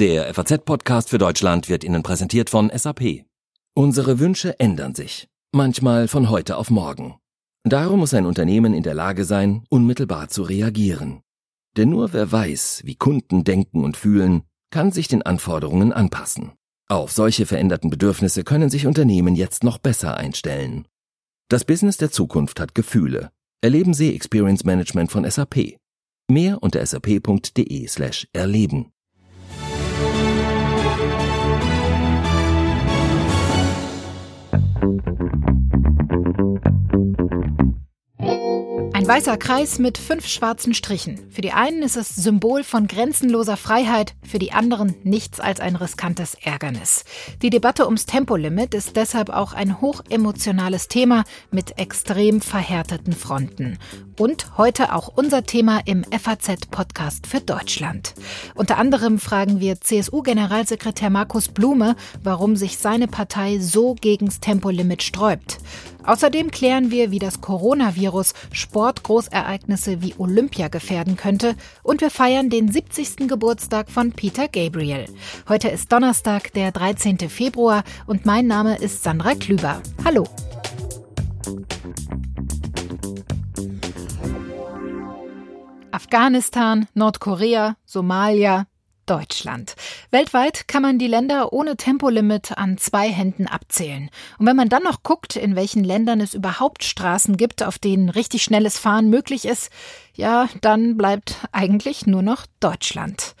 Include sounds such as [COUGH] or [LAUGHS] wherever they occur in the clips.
Der FAZ-Podcast für Deutschland wird Ihnen präsentiert von SAP. Unsere Wünsche ändern sich, manchmal von heute auf morgen. Darum muss ein Unternehmen in der Lage sein, unmittelbar zu reagieren. Denn nur wer weiß, wie Kunden denken und fühlen, kann sich den Anforderungen anpassen. Auf solche veränderten Bedürfnisse können sich Unternehmen jetzt noch besser einstellen. Das Business der Zukunft hat Gefühle. Erleben Sie Experience Management von SAP. Mehr unter sap.de slash erleben. thank you Ein weißer Kreis mit fünf schwarzen Strichen. Für die einen ist es Symbol von grenzenloser Freiheit, für die anderen nichts als ein riskantes Ärgernis. Die Debatte ums Tempolimit ist deshalb auch ein hochemotionales Thema mit extrem verhärteten Fronten. Und heute auch unser Thema im FAZ-Podcast für Deutschland. Unter anderem fragen wir CSU-Generalsekretär Markus Blume, warum sich seine Partei so gegens Tempolimit sträubt. Außerdem klären wir, wie das Coronavirus Sportgroßereignisse wie Olympia gefährden könnte und wir feiern den 70. Geburtstag von Peter Gabriel. Heute ist Donnerstag, der 13. Februar und mein Name ist Sandra Klüber. Hallo. Afghanistan, Nordkorea, Somalia, Deutschland. Weltweit kann man die Länder ohne Tempolimit an zwei Händen abzählen. Und wenn man dann noch guckt, in welchen Ländern es überhaupt Straßen gibt, auf denen richtig schnelles Fahren möglich ist, ja, dann bleibt eigentlich nur noch Deutschland.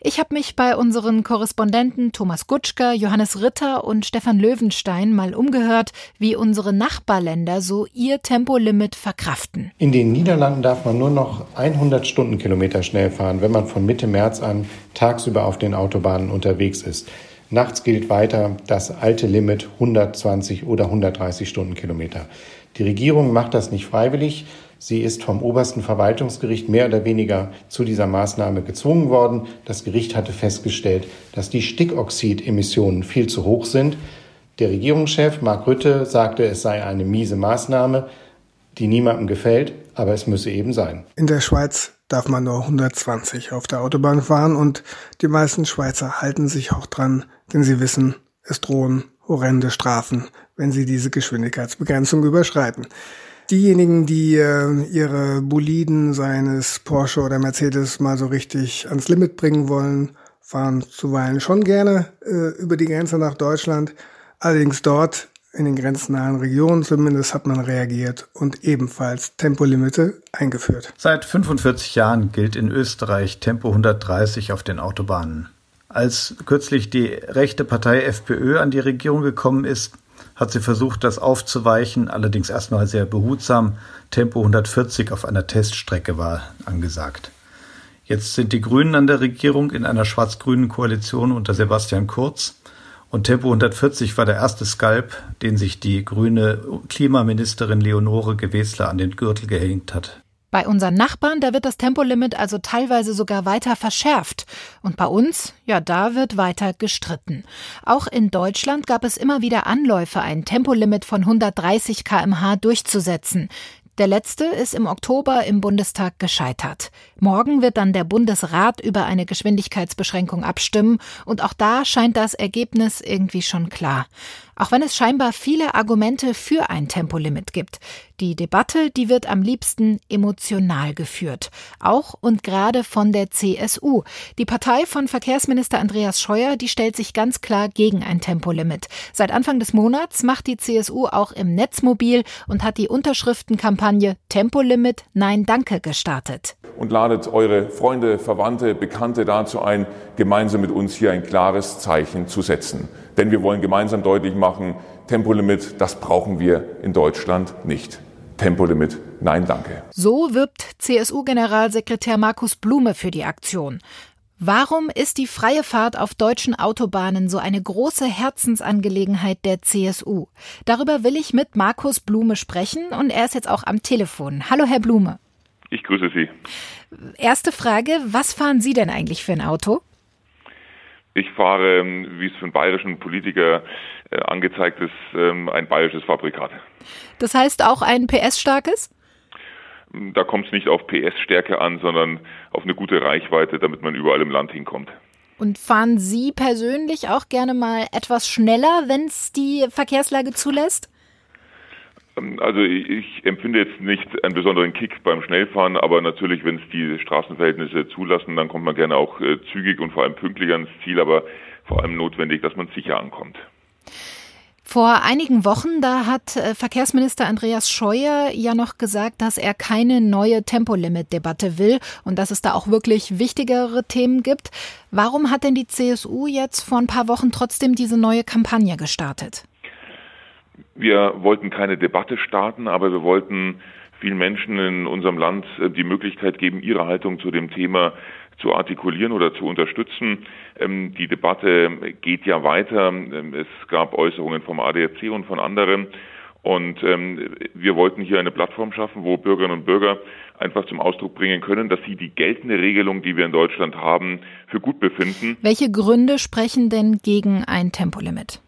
Ich habe mich bei unseren Korrespondenten Thomas Gutschker, Johannes Ritter und Stefan Löwenstein mal umgehört, wie unsere Nachbarländer so ihr Tempolimit verkraften. In den Niederlanden darf man nur noch 100 Stundenkilometer schnell fahren, wenn man von Mitte März an tagsüber auf den Autobahnen unterwegs ist. Nachts gilt weiter das alte Limit 120 oder 130 Stundenkilometer. Die Regierung macht das nicht freiwillig, Sie ist vom obersten Verwaltungsgericht mehr oder weniger zu dieser Maßnahme gezwungen worden. Das Gericht hatte festgestellt, dass die Stickoxidemissionen viel zu hoch sind. Der Regierungschef Mark Rütte sagte, es sei eine miese Maßnahme, die niemandem gefällt, aber es müsse eben sein. In der Schweiz darf man nur 120 auf der Autobahn fahren und die meisten Schweizer halten sich auch dran, denn sie wissen, es drohen horrende Strafen, wenn sie diese Geschwindigkeitsbegrenzung überschreiten. Diejenigen, die äh, ihre Boliden seines Porsche oder Mercedes mal so richtig ans Limit bringen wollen, fahren zuweilen schon gerne äh, über die Grenze nach Deutschland. Allerdings dort in den grenznahen Regionen zumindest hat man reagiert und ebenfalls Tempolimite eingeführt. Seit 45 Jahren gilt in Österreich Tempo 130 auf den Autobahnen. Als kürzlich die rechte Partei FPÖ an die Regierung gekommen ist, hat sie versucht, das aufzuweichen, allerdings erstmal sehr behutsam. Tempo 140 auf einer Teststrecke war angesagt. Jetzt sind die Grünen an der Regierung in einer schwarz-grünen Koalition unter Sebastian Kurz. Und Tempo 140 war der erste Skalp, den sich die grüne Klimaministerin Leonore Gewessler an den Gürtel gehängt hat. Bei unseren Nachbarn, da wird das Tempolimit also teilweise sogar weiter verschärft. Und bei uns, ja, da wird weiter gestritten. Auch in Deutschland gab es immer wieder Anläufe, ein Tempolimit von 130 kmh durchzusetzen. Der letzte ist im Oktober im Bundestag gescheitert. Morgen wird dann der Bundesrat über eine Geschwindigkeitsbeschränkung abstimmen und auch da scheint das Ergebnis irgendwie schon klar. Auch wenn es scheinbar viele Argumente für ein Tempolimit gibt. Die Debatte, die wird am liebsten emotional geführt. Auch und gerade von der CSU. Die Partei von Verkehrsminister Andreas Scheuer, die stellt sich ganz klar gegen ein Tempolimit. Seit Anfang des Monats macht die CSU auch im Netz mobil und hat die Unterschriftenkampagne Tempolimit Nein Danke gestartet. Und ladet eure Freunde, Verwandte, Bekannte dazu ein, gemeinsam mit uns hier ein klares Zeichen zu setzen. Denn wir wollen gemeinsam deutlich machen, Tempolimit, das brauchen wir in Deutschland nicht. Tempolimit, nein danke. So wirbt CSU-Generalsekretär Markus Blume für die Aktion. Warum ist die freie Fahrt auf deutschen Autobahnen so eine große Herzensangelegenheit der CSU? Darüber will ich mit Markus Blume sprechen und er ist jetzt auch am Telefon. Hallo, Herr Blume. Ich grüße Sie. Erste Frage, was fahren Sie denn eigentlich für ein Auto? Ich fahre, ähm, wie es für einen bayerischen Politiker äh, angezeigt ist, ähm, ein bayerisches Fabrikat. Das heißt auch ein PS-starkes? Da kommt es nicht auf PS-Stärke an, sondern auf eine gute Reichweite, damit man überall im Land hinkommt. Und fahren Sie persönlich auch gerne mal etwas schneller, wenn es die Verkehrslage zulässt? Ähm, also ich empfinde jetzt nicht einen besonderen Kick beim Schnellfahren, aber natürlich, wenn es die Straßenverhältnisse zulassen, dann kommt man gerne auch äh, zügig und vor allem pünktlich ans Ziel, aber vor allem notwendig, dass man sicher ankommt. Vor einigen Wochen, da hat äh, Verkehrsminister Andreas Scheuer ja noch gesagt, dass er keine neue Tempolimit-Debatte will und dass es da auch wirklich wichtigere Themen gibt. Warum hat denn die CSU jetzt vor ein paar Wochen trotzdem diese neue Kampagne gestartet? Wir wollten keine Debatte starten, aber wir wollten vielen Menschen in unserem Land äh, die Möglichkeit geben, ihre Haltung zu dem Thema zu artikulieren oder zu unterstützen. Ähm, die Debatte geht ja weiter. Ähm, es gab Äußerungen vom ADAC und von anderen. Und ähm, wir wollten hier eine Plattform schaffen, wo Bürgerinnen und Bürger einfach zum Ausdruck bringen können, dass sie die geltende Regelung, die wir in Deutschland haben, für gut befinden. Welche Gründe sprechen denn gegen ein Tempolimit?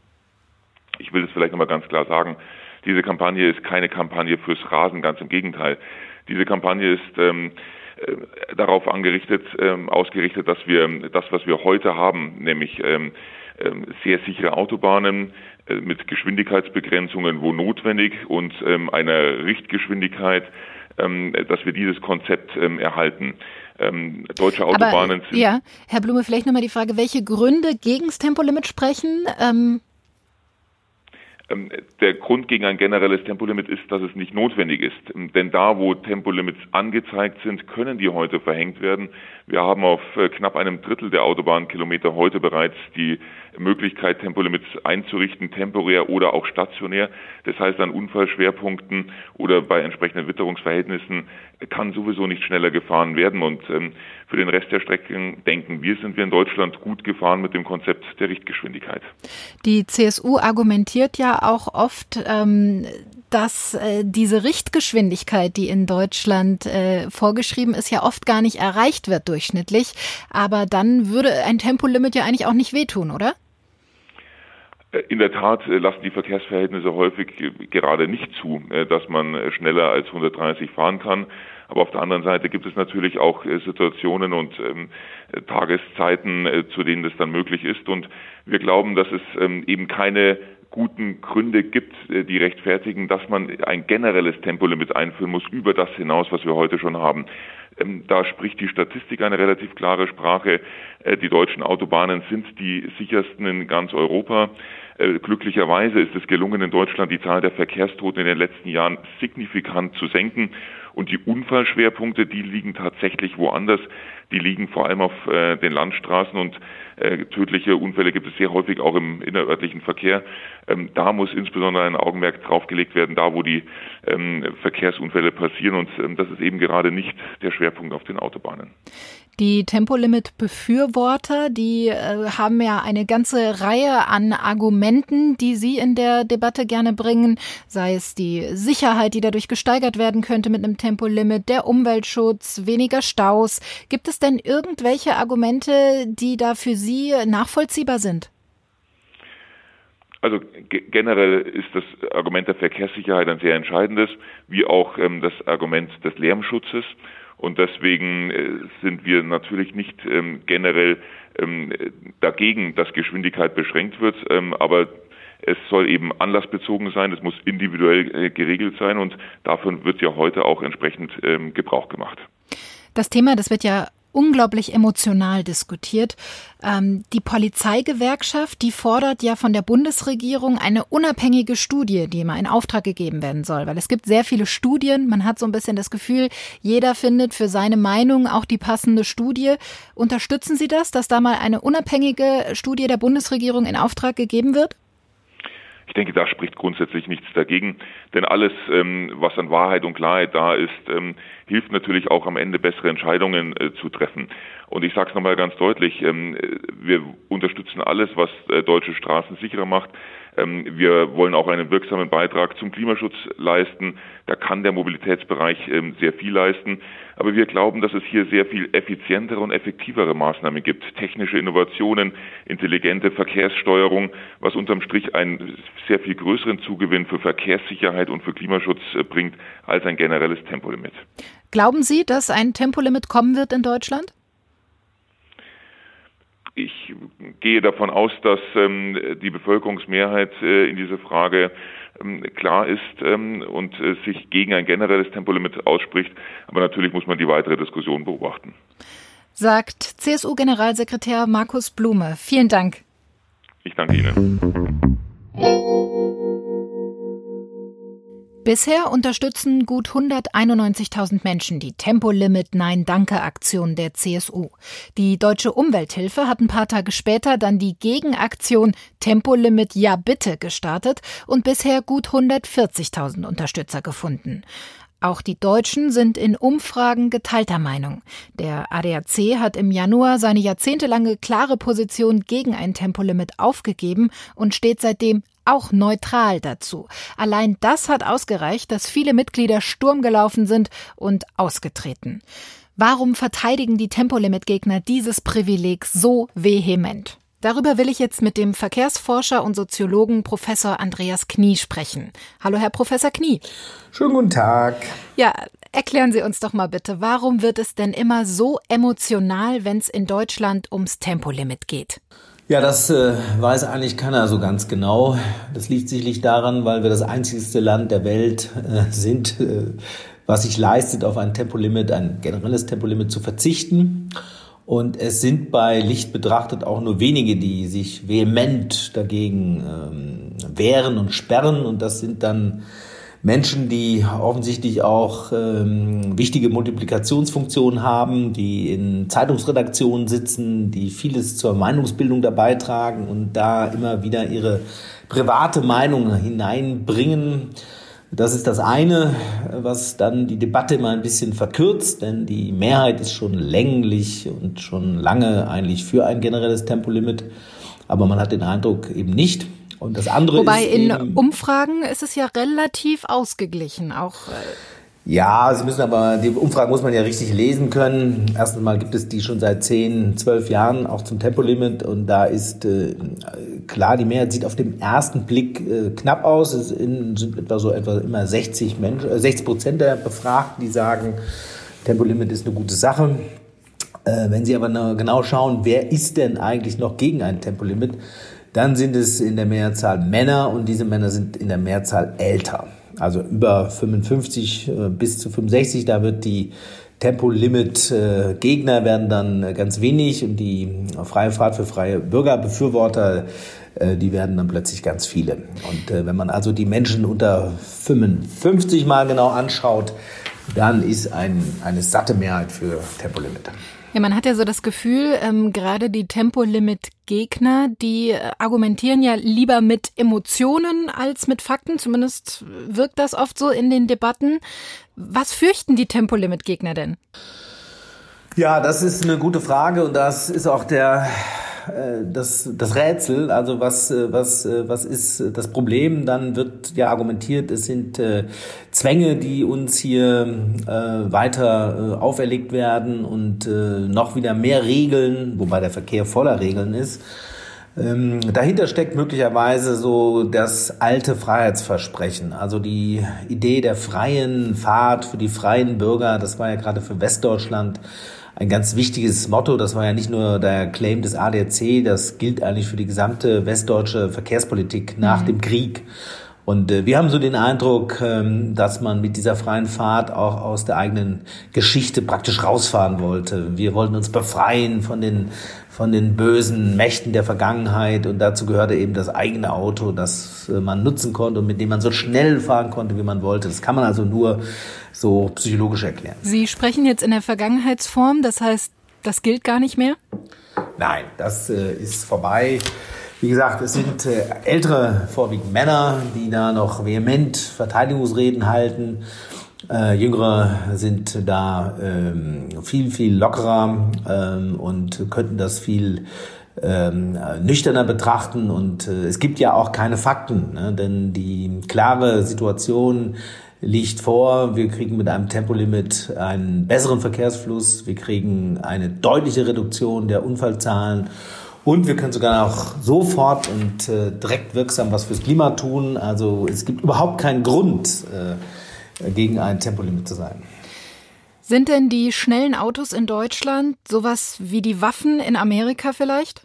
Ich will es vielleicht nochmal ganz klar sagen. Diese Kampagne ist keine Kampagne fürs Rasen, ganz im Gegenteil. Diese Kampagne ist ähm, äh, darauf angerichtet, ähm, ausgerichtet, dass wir das, was wir heute haben, nämlich ähm, ähm, sehr sichere Autobahnen äh, mit Geschwindigkeitsbegrenzungen, wo notwendig und ähm, einer Richtgeschwindigkeit, ähm, dass wir dieses Konzept erhalten. deutsche Autobahnen Aber, sind. Ja, Herr Blume, vielleicht nochmal die Frage, welche Gründe gegen das Tempolimit sprechen? Ähm, der Grund gegen ein generelles Tempolimit ist, dass es nicht notwendig ist. Ähm, denn da, wo Tempolimits angezeigt sind, können die heute verhängt werden. Wir haben auf äh, knapp einem Drittel der Autobahnkilometer heute bereits die Möglichkeit, Tempolimits einzurichten, temporär oder auch stationär. Das heißt, an Unfallschwerpunkten oder bei entsprechenden Witterungsverhältnissen kann sowieso nicht schneller gefahren werden. Und ähm, für den Rest der Strecken denken wir, sind wir in Deutschland gut gefahren mit dem Konzept der Richtgeschwindigkeit. Die CSU argumentiert ja auch oft, ähm, dass äh, diese Richtgeschwindigkeit, die in Deutschland äh, vorgeschrieben ist, ja oft gar nicht erreicht wird durchschnittlich. Aber dann würde ein Tempolimit ja eigentlich auch nicht wehtun, oder? Äh, in der Tat äh, lassen die Verkehrsverhältnisse häufig gerade nicht zu, äh, dass man schneller als 130 fahren kann. Aber auf der anderen Seite gibt es natürlich auch Situationen und ähm, Tageszeiten, äh, zu denen das dann möglich ist. Und wir glauben, dass es ähm, eben keine guten Gründe gibt, äh, die rechtfertigen, dass man ein generelles Tempolimit einführen muss über das hinaus, was wir heute schon haben. Ähm, da spricht die Statistik eine relativ klare Sprache. Äh, die deutschen Autobahnen sind die sichersten in ganz Europa. Äh, glücklicherweise ist es gelungen, in Deutschland die Zahl der Verkehrstoten in den letzten Jahren signifikant zu senken. Und die Unfallschwerpunkte, die liegen tatsächlich woanders. Die liegen vor allem auf äh, den Landstraßen und äh, tödliche Unfälle gibt es sehr häufig auch im innerörtlichen Verkehr. Ähm, da muss insbesondere ein Augenmerk draufgelegt werden, da wo die ähm, Verkehrsunfälle passieren. Und ähm, das ist eben gerade nicht der Schwerpunkt auf den Autobahnen. Die Tempolimit-Befürworter, die äh, haben ja eine ganze Reihe an Argumenten, die sie in der Debatte gerne bringen, sei es die Sicherheit, die dadurch gesteigert werden könnte mit einem Tempolimit, der Umweltschutz, weniger Staus. Gibt es denn irgendwelche Argumente, die da für Sie nachvollziehbar sind? Also generell ist das Argument der Verkehrssicherheit ein sehr entscheidendes, wie auch ähm, das Argument des Lärmschutzes. Und deswegen äh, sind wir natürlich nicht ähm, generell ähm, dagegen, dass Geschwindigkeit beschränkt wird, ähm, aber es soll eben anlassbezogen sein, es muss individuell äh, geregelt sein und davon wird ja heute auch entsprechend ähm, Gebrauch gemacht. Das Thema, das wird ja unglaublich emotional diskutiert. Ähm, die Polizeigewerkschaft, die fordert ja von der Bundesregierung eine unabhängige Studie, die mal in Auftrag gegeben werden soll, weil es gibt sehr viele Studien. Man hat so ein bisschen das Gefühl, jeder findet für seine Meinung auch die passende Studie. Unterstützen Sie das, dass da mal eine unabhängige Studie der Bundesregierung in Auftrag gegeben wird? Ich denke, da spricht grundsätzlich nichts dagegen, denn alles, ähm, was an Wahrheit und Klarheit da ist, ähm, hilft natürlich auch am Ende bessere Entscheidungen äh, zu treffen. Und ich sage es nochmal ganz deutlich, ähm, wir unterstützen alles, was äh, deutsche Straßen sicherer macht. Ähm, wir wollen auch einen wirksamen Beitrag zum Klimaschutz leisten. Da kann der Mobilitätsbereich ähm, sehr viel leisten. Aber wir glauben, dass es hier sehr viel effizientere und effektivere Maßnahmen gibt. Technische Innovationen, intelligente Verkehrssteuerung, was unterm Strich einen sehr viel größeren Zugewinn für Verkehrssicherheit und für Klimaschutz äh, bringt als ein generelles Tempolimit. Glauben Sie, dass ein Tempolimit kommen wird in Deutschland? Ich gehe davon aus, dass ähm, die Bevölkerungsmehrheit äh, in dieser Frage ähm, klar ist ähm, und äh, sich gegen ein generelles Tempolimit ausspricht. Aber natürlich muss man die weitere Diskussion beobachten. Sagt CSU-Generalsekretär Markus Blume. Vielen Dank. Ich danke Ihnen. Bisher unterstützen gut 191.000 Menschen die Tempolimit Nein Danke Aktion der CSU. Die Deutsche Umwelthilfe hat ein paar Tage später dann die Gegenaktion Tempolimit Ja bitte gestartet und bisher gut 140.000 Unterstützer gefunden. Auch die Deutschen sind in Umfragen geteilter Meinung. Der ADAC hat im Januar seine jahrzehntelange klare Position gegen ein Tempolimit aufgegeben und steht seitdem auch neutral dazu. Allein das hat ausgereicht, dass viele Mitglieder Sturm gelaufen sind und ausgetreten. Warum verteidigen die Tempolimit-Gegner dieses Privileg so vehement? Darüber will ich jetzt mit dem Verkehrsforscher und Soziologen Professor Andreas Knie sprechen. Hallo, Herr Professor Knie. Schönen guten Tag. Ja, erklären Sie uns doch mal bitte, warum wird es denn immer so emotional, wenn es in Deutschland ums Tempolimit geht? Ja, das äh, weiß eigentlich keiner so ganz genau. Das liegt sicherlich daran, weil wir das einzigste Land der Welt äh, sind, äh, was sich leistet, auf ein Tempolimit, ein generelles Tempolimit zu verzichten. Und es sind bei Licht betrachtet auch nur wenige, die sich vehement dagegen ähm, wehren und sperren. Und das sind dann Menschen, die offensichtlich auch ähm, wichtige Multiplikationsfunktionen haben, die in Zeitungsredaktionen sitzen, die vieles zur Meinungsbildung dabei tragen und da immer wieder ihre private Meinung hineinbringen. Das ist das eine, was dann die Debatte mal ein bisschen verkürzt, denn die Mehrheit ist schon länglich und schon lange eigentlich für ein generelles Tempolimit. Aber man hat den Eindruck eben nicht. Und das andere Wobei ist in eben, Umfragen ist es ja relativ ausgeglichen. Auch äh, Ja, Sie müssen aber, die Umfragen muss man ja richtig lesen können. Erstens mal gibt es die schon seit 10, 12 Jahren, auch zum Tempolimit. Und da ist äh, klar, die Mehrheit sieht auf den ersten Blick äh, knapp aus. Es in, sind etwa so etwa immer 60 Menschen, äh, 60 Prozent der Befragten, die sagen, Tempolimit ist eine gute Sache. Äh, wenn Sie aber genau schauen, wer ist denn eigentlich noch gegen ein Tempolimit, dann sind es in der Mehrzahl Männer und diese Männer sind in der Mehrzahl älter. Also über 55 äh, bis zu 65, da wird die Tempolimit-Gegner werden dann ganz wenig und die freie Fahrt für freie Bürgerbefürworter, äh, die werden dann plötzlich ganz viele. Und äh, wenn man also die Menschen unter 55 mal genau anschaut, dann ist ein, eine satte Mehrheit für Tempolimit. Ja, man hat ja so das Gefühl, ähm, gerade die Tempolimit-Gegner, die äh, argumentieren ja lieber mit Emotionen als mit Fakten. Zumindest wirkt das oft so in den Debatten. Was fürchten die Tempolimit-Gegner denn? Ja, das ist eine gute Frage und das ist auch der das, das Rätsel, also was, äh, was, äh, was ist das Problem, dann wird ja argumentiert, es sind äh, Zwänge, die uns hier äh, weiter äh, auferlegt werden und äh, noch wieder mehr Regeln, wobei der Verkehr voller Regeln ist. Ähm, dahinter steckt möglicherweise so das alte Freiheitsversprechen, also die Idee der freien Fahrt für die freien Bürger, das war ja gerade für Westdeutschland ein ganz wichtiges Motto. Das war ja nicht nur der Claim des ADAC, das gilt eigentlich für die gesamte westdeutsche Verkehrspolitik nach mhm. dem Krieg. Und äh, wir haben so den Eindruck, ähm, dass man mit dieser freien Fahrt auch aus der eigenen Geschichte praktisch rausfahren wollte. Wir wollten uns befreien von den von den bösen Mächten der Vergangenheit und dazu gehörte eben das eigene Auto, das äh, man nutzen konnte und mit dem man so schnell fahren konnte, wie man wollte. Das kann man also nur so psychologisch erklären. Sie sprechen jetzt in der Vergangenheitsform, das heißt, das gilt gar nicht mehr? Nein, das äh, ist vorbei. Wie gesagt, es sind äh, ältere, vorwiegend Männer, die da noch vehement Verteidigungsreden halten. Äh, Jüngere sind da ähm, viel, viel lockerer ähm, und könnten das viel ähm, nüchterner betrachten. Und äh, es gibt ja auch keine Fakten, ne? denn die klare Situation liegt vor, wir kriegen mit einem Tempolimit einen besseren Verkehrsfluss, wir kriegen eine deutliche Reduktion der Unfallzahlen und wir können sogar auch sofort und äh, direkt wirksam was fürs Klima tun. Also es gibt überhaupt keinen Grund, äh, gegen ein Tempolimit zu sein. Sind denn die schnellen Autos in Deutschland sowas wie die Waffen in Amerika vielleicht?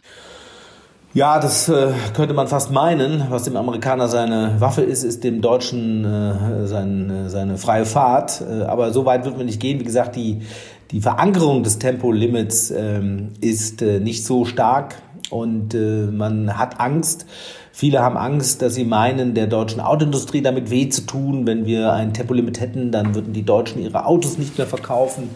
Ja, das äh, könnte man fast meinen. Was dem Amerikaner seine Waffe ist, ist dem Deutschen äh, sein, äh, seine freie Fahrt. Äh, aber so weit wird man nicht gehen. Wie gesagt, die, die Verankerung des Tempolimits ähm, ist äh, nicht so stark und äh, man hat Angst. Viele haben Angst, dass sie meinen, der deutschen Autoindustrie damit weh zu tun. Wenn wir ein Tempolimit hätten, dann würden die Deutschen ihre Autos nicht mehr verkaufen.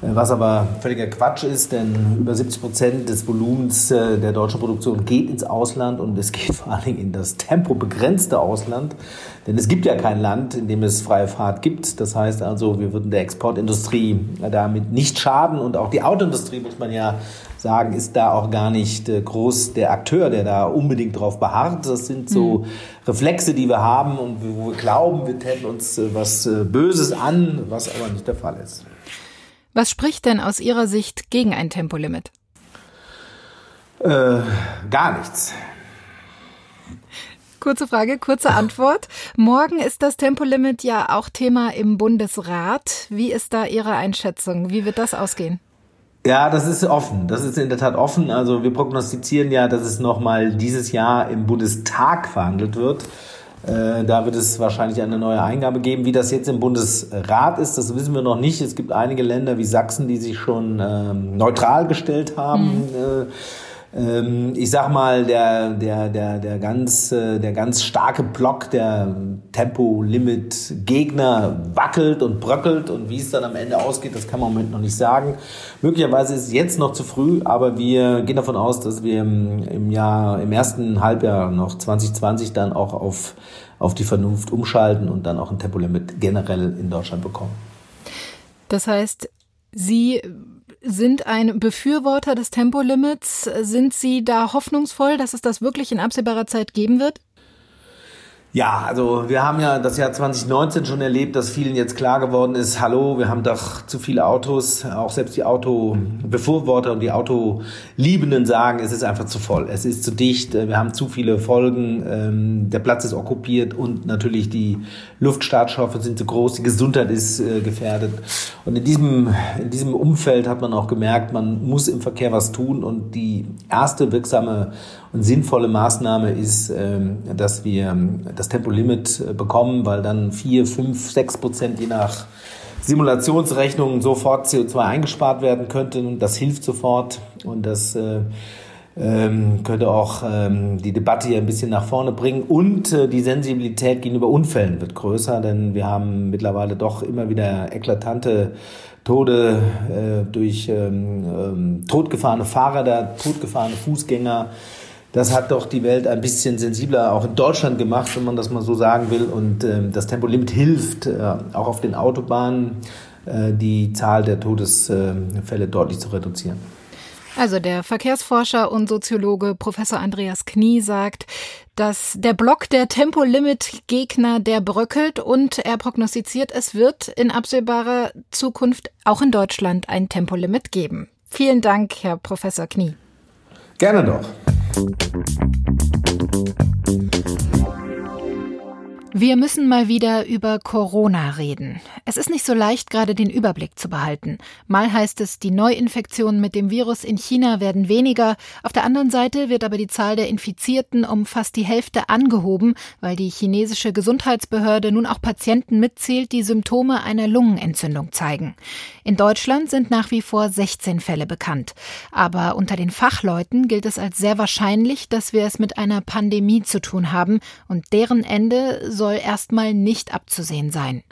Äh, was aber völliger Quatsch ist, denn über 70 Prozent des Volumens äh, der deutschen Produktion geht ins Ausland und es geht [LAUGHS] vor allen Dingen in das tempobegrenzte Ausland. Denn es gibt ja kein Land, in dem es freie Fahrt gibt. Das heißt also, wir würden der Exportindustrie damit nicht schaden und auch die Autoindustrie, muss man ja sagen, ist da auch gar nicht äh, groß der Akteur, der da unbedingt drauf beharrt. Das sind so mhm. Reflexe, die wir haben und wo wir glauben, wir täten uns was Böses an, was aber nicht der Fall ist. Was spricht denn aus Ihrer Sicht gegen ein Tempolimit? Äh, gar nichts. Kurze Frage, kurze Antwort. Morgen ist das Tempolimit ja auch Thema im Bundesrat. Wie ist da Ihre Einschätzung? Wie wird das ausgehen? Ja, das ist offen. Das ist in der Tat offen. Also wir prognostizieren ja, dass es nochmal dieses Jahr im Bundestag verhandelt wird. Äh, da wird es wahrscheinlich eine neue Eingabe geben. Wie das jetzt im Bundesrat ist, das wissen wir noch nicht. Es gibt einige Länder wie Sachsen, die sich schon ähm, neutral gestellt haben. Mhm. Äh, ähm, ich sag mal, der, der, der, der, ganz, äh, der ganz starke Block der Tempolimit-Gegner wackelt und bröckelt und wie es dann am Ende ausgeht, das kann man im Moment noch nicht sagen. Möglicherweise ist es jetzt noch zu früh, aber wir gehen davon aus, dass wir im, im Jahr, im ersten Halbjahr noch 2020 dann auch auf, auf die Vernunft umschalten und dann auch ein Tempolimit generell in Deutschland bekommen. Das heißt, Sie sind ein Befürworter des Tempolimits. Sind Sie da hoffnungsvoll, dass es das wirklich in absehbarer Zeit geben wird? Ja, also wir haben ja das Jahr 2019 schon erlebt, dass vielen jetzt klar geworden ist, hallo, wir haben doch zu viele Autos, auch selbst die Autobefürworter und die Autoliebenden sagen, es ist einfach zu voll, es ist zu dicht, wir haben zu viele Folgen, ähm, der Platz ist okkupiert und natürlich die Luftstartstoffe sind zu groß, die Gesundheit ist äh, gefährdet. Und in diesem, in diesem Umfeld hat man auch gemerkt, man muss im Verkehr was tun und die erste wirksame und sinnvolle Maßnahme ist, ähm, dass wir ähm, das Tempolimit äh, bekommen, weil dann vier, fünf, sechs Prozent je nach Simulationsrechnung sofort CO2 eingespart werden könnte. Das hilft sofort und das äh, ähm, könnte auch die Debatte hier ein bisschen nach vorne bringen. Und äh, die Sensibilität gegenüber Unfällen wird größer, denn wir haben mittlerweile doch immer wieder eklatante Tode durch totgefahrene Fahrräder, totgefahrene Fußgänger. Das hat doch die Welt ein bisschen sensibler auch in Deutschland gemacht, wenn man das mal so sagen will. Und ähm, das Tempolimit hilft äh, auch auf den Autobahnen, äh, die Zahl der Todesfälle deutlich zu reduzieren. Also der Verkehrsforscher und Soziologe Professor Andreas Knie sagt, dass der Block der Tempolimit-Gegner, der bröckelt und er prognostiziert, es wird in absehbarer Zukunft auch in Deutschland ein Tempolimit geben. Vielen Dank, Herr Professor Knie. Gerne doch. Thank you. Wir müssen mal wieder über Corona reden. Es ist nicht so leicht, gerade den Überblick zu behalten. Mal heißt es, die Neuinfektionen mit dem Virus in China werden weniger. Auf der anderen Seite wird aber die Zahl der Infizierten um fast die Hälfte angehoben, weil die chinesische Gesundheitsbehörde nun auch Patienten mitzählt, die Symptome einer Lungenentzündung zeigen. In Deutschland sind nach wie vor 16 Fälle bekannt. Aber unter den Fachleuten gilt es als sehr wahrscheinlich, dass wir es mit einer Pandemie zu tun haben und deren Ende soll soll erstmal nicht abzusehen sein.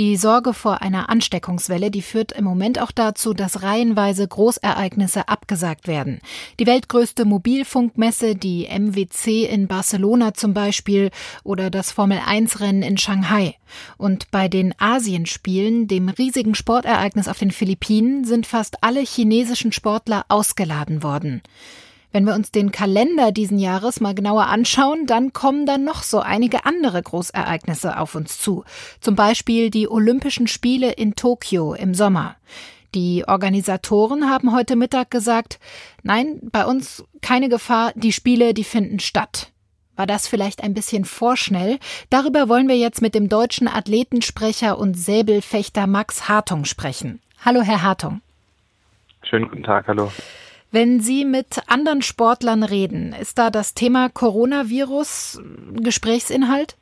Die Sorge vor einer Ansteckungswelle, die führt im Moment auch dazu, dass reihenweise Großereignisse abgesagt werden. Die weltgrößte Mobilfunkmesse, die MWC in Barcelona zum Beispiel oder das Formel-1-Rennen in Shanghai. Und bei den Asienspielen, dem riesigen Sportereignis auf den Philippinen, sind fast alle chinesischen Sportler ausgeladen worden. Wenn wir uns den Kalender diesen Jahres mal genauer anschauen, dann kommen dann noch so einige andere Großereignisse auf uns zu. Zum Beispiel die Olympischen Spiele in Tokio im Sommer. Die Organisatoren haben heute Mittag gesagt, nein, bei uns keine Gefahr, die Spiele, die finden statt. War das vielleicht ein bisschen vorschnell? Darüber wollen wir jetzt mit dem deutschen Athletensprecher und Säbelfechter Max Hartung sprechen. Hallo, Herr Hartung. Schönen guten Tag, hallo. Wenn Sie mit anderen Sportlern reden, ist da das Thema Coronavirus Gesprächsinhalt?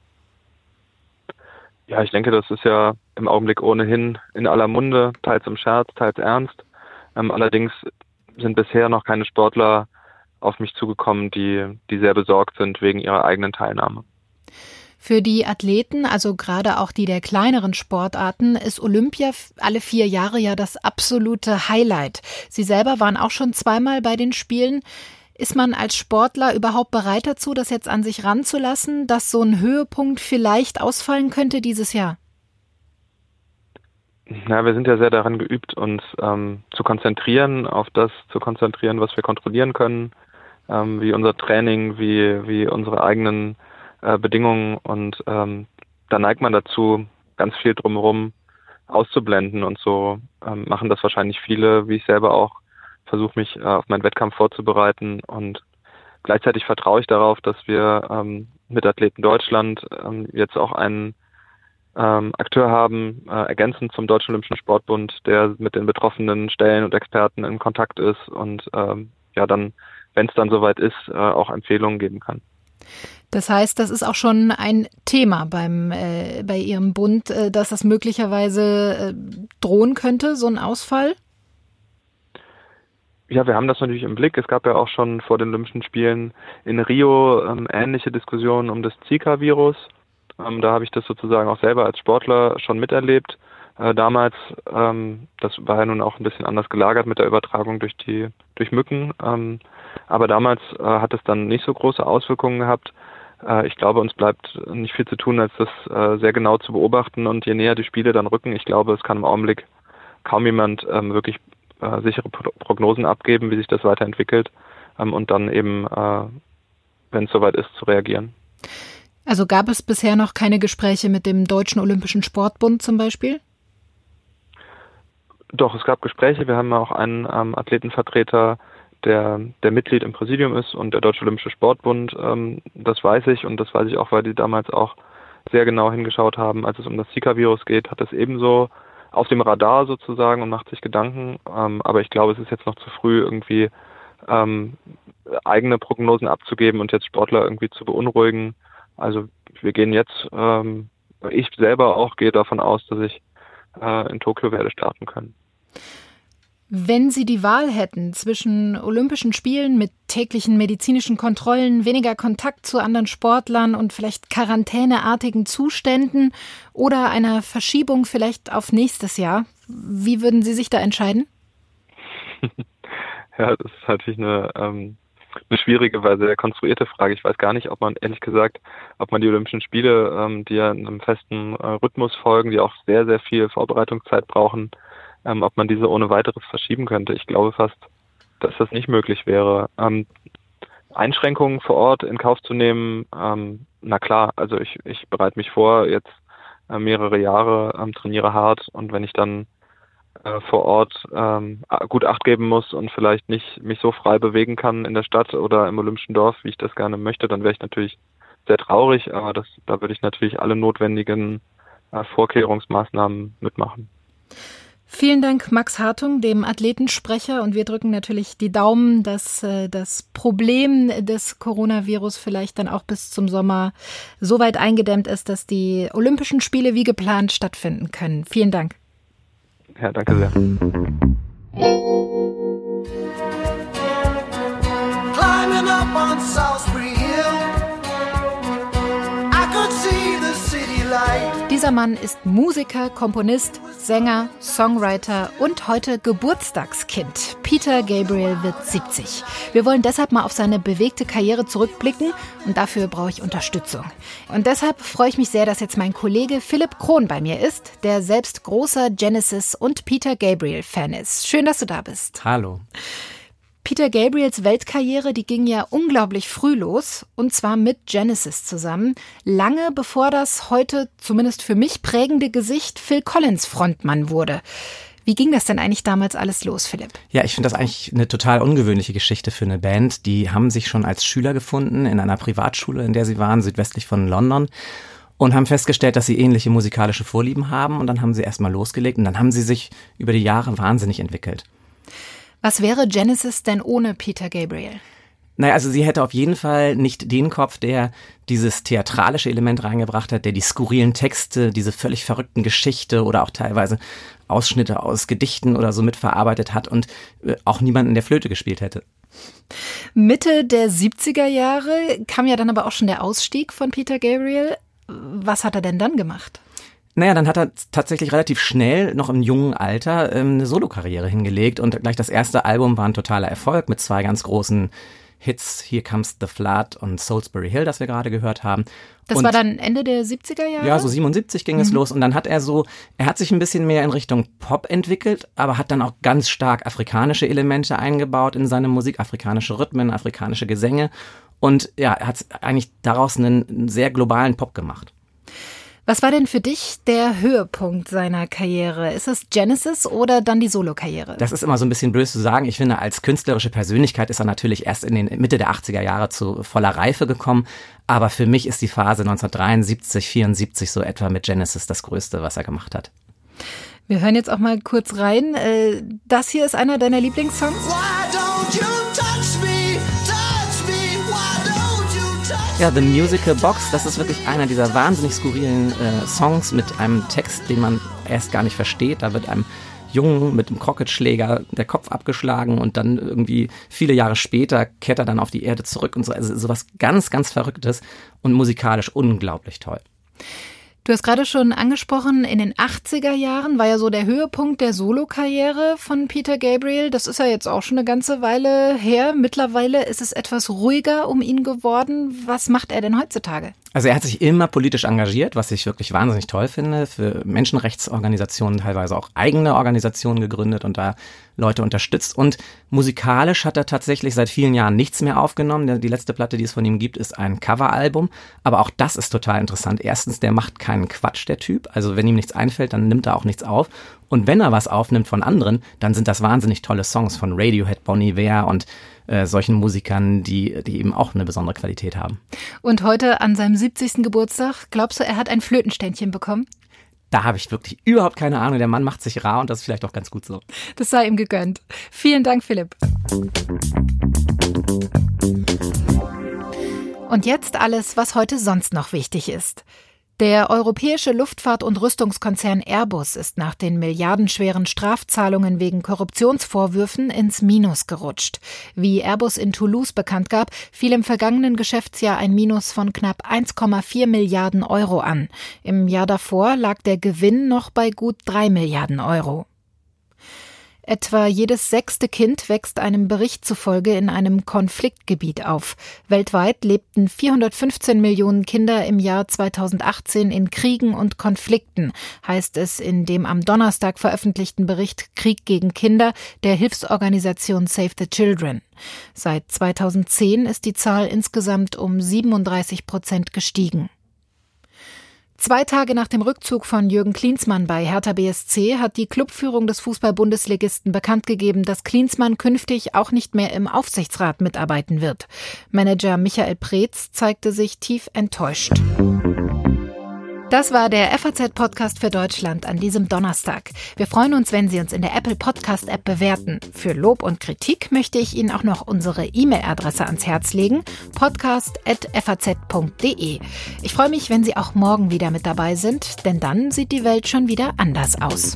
Ja, ich denke, das ist ja im Augenblick ohnehin in aller Munde, teils im Scherz, teils ernst. Ähm, allerdings sind bisher noch keine Sportler auf mich zugekommen, die, die sehr besorgt sind wegen ihrer eigenen Teilnahme. Für die Athleten, also gerade auch die der kleineren Sportarten, ist Olympia alle vier Jahre ja das absolute Highlight. Sie selber waren auch schon zweimal bei den Spielen. Ist man als Sportler überhaupt bereit dazu, das jetzt an sich ranzulassen, dass so ein Höhepunkt vielleicht ausfallen könnte dieses Jahr? Ja, wir sind ja sehr daran geübt, uns ähm, zu konzentrieren, auf das zu konzentrieren, was wir kontrollieren können, ähm, wie unser Training, wie, wie unsere eigenen äh, Bedingungen und ähm, da neigt man dazu, ganz viel drumherum auszublenden und so ähm, machen das wahrscheinlich viele, wie ich selber auch versuche mich äh, auf meinen Wettkampf vorzubereiten und gleichzeitig vertraue ich darauf, dass wir ähm, mit Athleten Deutschland ähm, jetzt auch einen ähm, Akteur haben, äh, ergänzend zum Deutschen Olympischen Sportbund, der mit den betroffenen Stellen und Experten in Kontakt ist und ähm, ja dann, wenn es dann soweit ist, äh, auch Empfehlungen geben kann. Das heißt, das ist auch schon ein Thema beim äh, bei Ihrem Bund, äh, dass das möglicherweise äh, drohen könnte, so ein Ausfall. Ja, wir haben das natürlich im Blick. Es gab ja auch schon vor den Olympischen Spielen in Rio ähm, ähnliche Diskussionen um das Zika-Virus. Ähm, da habe ich das sozusagen auch selber als Sportler schon miterlebt. Äh, damals, ähm, das war ja nun auch ein bisschen anders gelagert mit der Übertragung durch die durch Mücken. Aber damals äh, hat es dann nicht so große Auswirkungen gehabt. Äh, ich glaube, uns bleibt nicht viel zu tun, als das äh, sehr genau zu beobachten. Und je näher die Spiele dann rücken, ich glaube, es kann im Augenblick kaum jemand ähm, wirklich äh, sichere Prognosen abgeben, wie sich das weiterentwickelt ähm, und dann eben, äh, wenn es soweit ist, zu reagieren. Also gab es bisher noch keine Gespräche mit dem Deutschen Olympischen Sportbund zum Beispiel? Doch, es gab Gespräche. Wir haben auch einen ähm, Athletenvertreter, der, der Mitglied im Präsidium ist und der Deutsche Olympische Sportbund. Ähm, das weiß ich und das weiß ich auch, weil die damals auch sehr genau hingeschaut haben, als es um das Zika-Virus geht, hat es ebenso auf dem Radar sozusagen und macht sich Gedanken. Ähm, aber ich glaube, es ist jetzt noch zu früh, irgendwie ähm, eigene Prognosen abzugeben und jetzt Sportler irgendwie zu beunruhigen. Also wir gehen jetzt, ähm, ich selber auch gehe davon aus, dass ich äh, in Tokio werde starten können. Wenn Sie die Wahl hätten zwischen Olympischen Spielen mit täglichen medizinischen Kontrollen, weniger Kontakt zu anderen Sportlern und vielleicht quarantäneartigen Zuständen oder einer Verschiebung vielleicht auf nächstes Jahr, wie würden Sie sich da entscheiden? [LAUGHS] ja, das ist natürlich eine, ähm, eine schwierige, weil sehr konstruierte Frage. Ich weiß gar nicht, ob man ehrlich gesagt, ob man die Olympischen Spiele, ähm, die ja in einem festen äh, Rhythmus folgen, die auch sehr, sehr viel Vorbereitungszeit brauchen, ähm, ob man diese ohne weiteres verschieben könnte. Ich glaube fast, dass das nicht möglich wäre. Ähm, Einschränkungen vor Ort in Kauf zu nehmen, ähm, na klar, also ich, ich bereite mich vor, jetzt äh, mehrere Jahre, ähm, trainiere hart und wenn ich dann äh, vor Ort ähm, gut Acht geben muss und vielleicht nicht mich so frei bewegen kann in der Stadt oder im Olympischen Dorf, wie ich das gerne möchte, dann wäre ich natürlich sehr traurig, aber das, da würde ich natürlich alle notwendigen äh, Vorkehrungsmaßnahmen mitmachen. Vielen Dank, Max Hartung, dem Athletensprecher. Und wir drücken natürlich die Daumen, dass äh, das Problem des Coronavirus vielleicht dann auch bis zum Sommer so weit eingedämmt ist, dass die Olympischen Spiele wie geplant stattfinden können. Vielen Dank. Ja, danke sehr. Climbing up on Salisbury Dieser Mann ist Musiker, Komponist, Sänger, Songwriter und heute Geburtstagskind. Peter Gabriel wird 70. Wir wollen deshalb mal auf seine bewegte Karriere zurückblicken und dafür brauche ich Unterstützung. Und deshalb freue ich mich sehr, dass jetzt mein Kollege Philipp Krohn bei mir ist, der selbst großer Genesis und Peter Gabriel Fan ist. Schön, dass du da bist. Hallo. Peter Gabriels Weltkarriere, die ging ja unglaublich früh los und zwar mit Genesis zusammen, lange bevor das heute zumindest für mich prägende Gesicht Phil Collins Frontmann wurde. Wie ging das denn eigentlich damals alles los, Philipp? Ja, ich finde das eigentlich eine total ungewöhnliche Geschichte für eine Band. Die haben sich schon als Schüler gefunden in einer Privatschule, in der sie waren, südwestlich von London und haben festgestellt, dass sie ähnliche musikalische Vorlieben haben und dann haben sie erstmal losgelegt und dann haben sie sich über die Jahre wahnsinnig entwickelt. Was wäre Genesis denn ohne Peter Gabriel? Naja, also sie hätte auf jeden Fall nicht den Kopf, der dieses theatralische Element reingebracht hat, der die skurrilen Texte, diese völlig verrückten Geschichte oder auch teilweise Ausschnitte aus Gedichten oder so mitverarbeitet hat und äh, auch niemanden der Flöte gespielt hätte. Mitte der 70er Jahre kam ja dann aber auch schon der Ausstieg von Peter Gabriel. Was hat er denn dann gemacht? Naja, dann hat er tatsächlich relativ schnell, noch im jungen Alter, ähm, eine Solokarriere hingelegt und gleich das erste Album war ein totaler Erfolg mit zwei ganz großen Hits Here Comes the Flood und Salisbury Hill, das wir gerade gehört haben. Das und war dann Ende der 70er Jahre? Ja, so 77 ging mhm. es los und dann hat er so, er hat sich ein bisschen mehr in Richtung Pop entwickelt, aber hat dann auch ganz stark afrikanische Elemente eingebaut in seine Musik, afrikanische Rhythmen, afrikanische Gesänge und ja, er hat eigentlich daraus einen sehr globalen Pop gemacht. Was war denn für dich der Höhepunkt seiner Karriere? Ist es Genesis oder dann die Solokarriere? Das ist immer so ein bisschen böse zu sagen. Ich finde, als künstlerische Persönlichkeit ist er natürlich erst in den Mitte der 80er Jahre zu voller Reife gekommen. Aber für mich ist die Phase 1973, 74 so etwa mit Genesis das Größte, was er gemacht hat. Wir hören jetzt auch mal kurz rein. Äh, das hier ist einer deiner Lieblingssongs? Ja, The Musical Box, das ist wirklich einer dieser wahnsinnig skurrilen äh, Songs mit einem Text, den man erst gar nicht versteht. Da wird einem Jungen mit dem Krocketschläger der Kopf abgeschlagen und dann irgendwie viele Jahre später kehrt er dann auf die Erde zurück und so. Also sowas ganz, ganz Verrücktes und musikalisch unglaublich toll. Du hast gerade schon angesprochen, in den 80er Jahren war ja so der Höhepunkt der Solokarriere von Peter Gabriel. Das ist ja jetzt auch schon eine ganze Weile her. Mittlerweile ist es etwas ruhiger um ihn geworden. Was macht er denn heutzutage? Also er hat sich immer politisch engagiert, was ich wirklich wahnsinnig toll finde, für Menschenrechtsorganisationen, teilweise auch eigene Organisationen gegründet und da Leute unterstützt. Und musikalisch hat er tatsächlich seit vielen Jahren nichts mehr aufgenommen. Die letzte Platte, die es von ihm gibt, ist ein Coveralbum. Aber auch das ist total interessant. Erstens, der macht keinen Quatsch, der Typ. Also wenn ihm nichts einfällt, dann nimmt er auch nichts auf. Und wenn er was aufnimmt von anderen, dann sind das wahnsinnig tolle Songs von Radiohead, Bonnie Ware und äh, solchen Musikern, die, die eben auch eine besondere Qualität haben. Und heute an seinem 70. Geburtstag, glaubst du, er hat ein Flötenständchen bekommen? Da habe ich wirklich überhaupt keine Ahnung. Der Mann macht sich rar und das ist vielleicht auch ganz gut so. Das sei ihm gegönnt. Vielen Dank, Philipp. Und jetzt alles, was heute sonst noch wichtig ist. Der europäische Luftfahrt- und Rüstungskonzern Airbus ist nach den milliardenschweren Strafzahlungen wegen Korruptionsvorwürfen ins Minus gerutscht. Wie Airbus in Toulouse bekannt gab, fiel im vergangenen Geschäftsjahr ein Minus von knapp 1,4 Milliarden Euro an. Im Jahr davor lag der Gewinn noch bei gut drei Milliarden Euro. Etwa jedes sechste Kind wächst einem Bericht zufolge in einem Konfliktgebiet auf. Weltweit lebten 415 Millionen Kinder im Jahr 2018 in Kriegen und Konflikten, heißt es in dem am Donnerstag veröffentlichten Bericht Krieg gegen Kinder der Hilfsorganisation Save the Children. Seit 2010 ist die Zahl insgesamt um 37 Prozent gestiegen. Zwei Tage nach dem Rückzug von Jürgen Klinsmann bei Hertha BSC hat die Clubführung des Fußball-Bundesligisten bekannt gegeben, dass Klinsmann künftig auch nicht mehr im Aufsichtsrat mitarbeiten wird. Manager Michael Preetz zeigte sich tief enttäuscht. Das war der FAZ-Podcast für Deutschland an diesem Donnerstag. Wir freuen uns, wenn Sie uns in der Apple Podcast-App bewerten. Für Lob und Kritik möchte ich Ihnen auch noch unsere E-Mail-Adresse ans Herz legen: podcast.faz.de. Ich freue mich, wenn Sie auch morgen wieder mit dabei sind, denn dann sieht die Welt schon wieder anders aus.